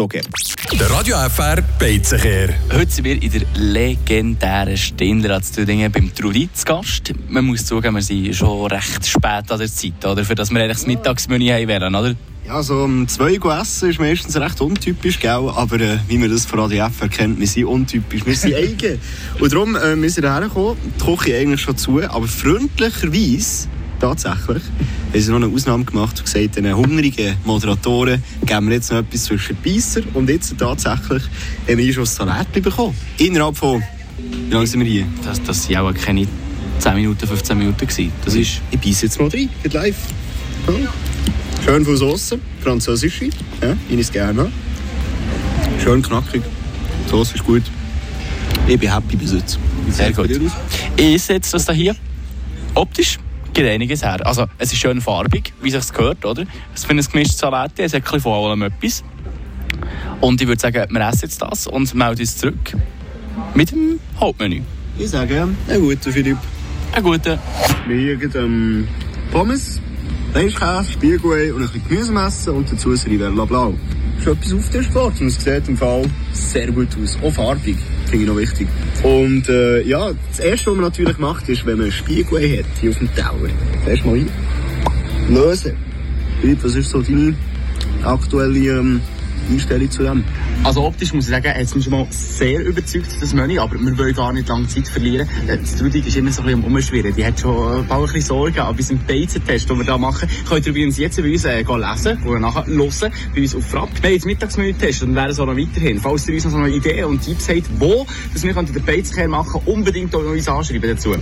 Okay. Der Radio FR Beizenkehr. Heute sind wir in der legendären Steinler zu beim Trudi zu Gast. Man muss zugeben, wir sind schon recht spät an der Zeit, oder? Für dass wir eigentlich das Mittagsmenü haben wollen, oder? Ja, so um zwei Uhr essen ist meistens recht untypisch, gell? aber äh, wie man das von Radio F erkennt, wir sind untypisch, wir sind eigen. Und darum äh, wir sind hergekommen, die Küche eigentlich schon zu, aber freundlicherweise, tatsächlich, haben sie noch eine Ausnahme gemacht und gesagt, den hungrigen Moderatoren geben wir jetzt noch etwas zwischen Beisser und jetzt tatsächlich haben wir schon ein Salat bekommen. Innerhalb von, wie lange sind wir hier? Das, das waren auch keine 10 Minuten, 15 Minuten. Gewesen. Das ist... Ich beiße jetzt mal rein, geht live. Ja. Schön von außen, französische, ja, ich es gerne. Schön knackig, die Soße ist gut. Ich bin happy bis jetzt. Sehr gut. Ich setze das hier optisch geht einiges her. Also, es ist schön farbig, wie sich gehört, oder? Es finde ein gemischtes Salat, es hat ein bisschen von allem etwas. Und ich würde sagen, wir essen jetzt das und melden uns zurück mit dem Hauptmenü. Ich sage, ein guter Philipp. Ein guter. Wir haben ähm, Pommes, Fleischkäse, Spiegelei und ein bisschen Gemüse und dazu Rivella Blau. Schon etwas aufgetischt worden und es sieht im Fall sehr gut aus. Auch farbig, finde ich noch wichtig. Und äh, ja, das Erste, was man natürlich macht, ist, wenn man ein Spiegelei hat, hier auf dem Teller. Erst mal hin. Lösen. Was ist so deine aktuelle ähm, Einstellung zu dem? Also optisch muss ich sagen, hat es mich schon mal sehr überzeugt, das Menü, aber wir wollen gar nicht lange Zeit verlieren. Äh, das Trudi ist immer so ein bisschen Umschwirren. Die hat schon bald ein bisschen Sorgen an unserem Beizen-Test, den wir hier machen. Könnt ihr übrigens jetzt bei uns äh, lesen oder nachher hören, bei uns auf Frapp. Wir haben jetzt Mittagsmenü getestet und werden so noch weiterhin. Falls ihr uns noch eine Idee und Tipps habt, wo dass wir den Beizenkehr machen, unbedingt auch noch uns anschreiben dazu.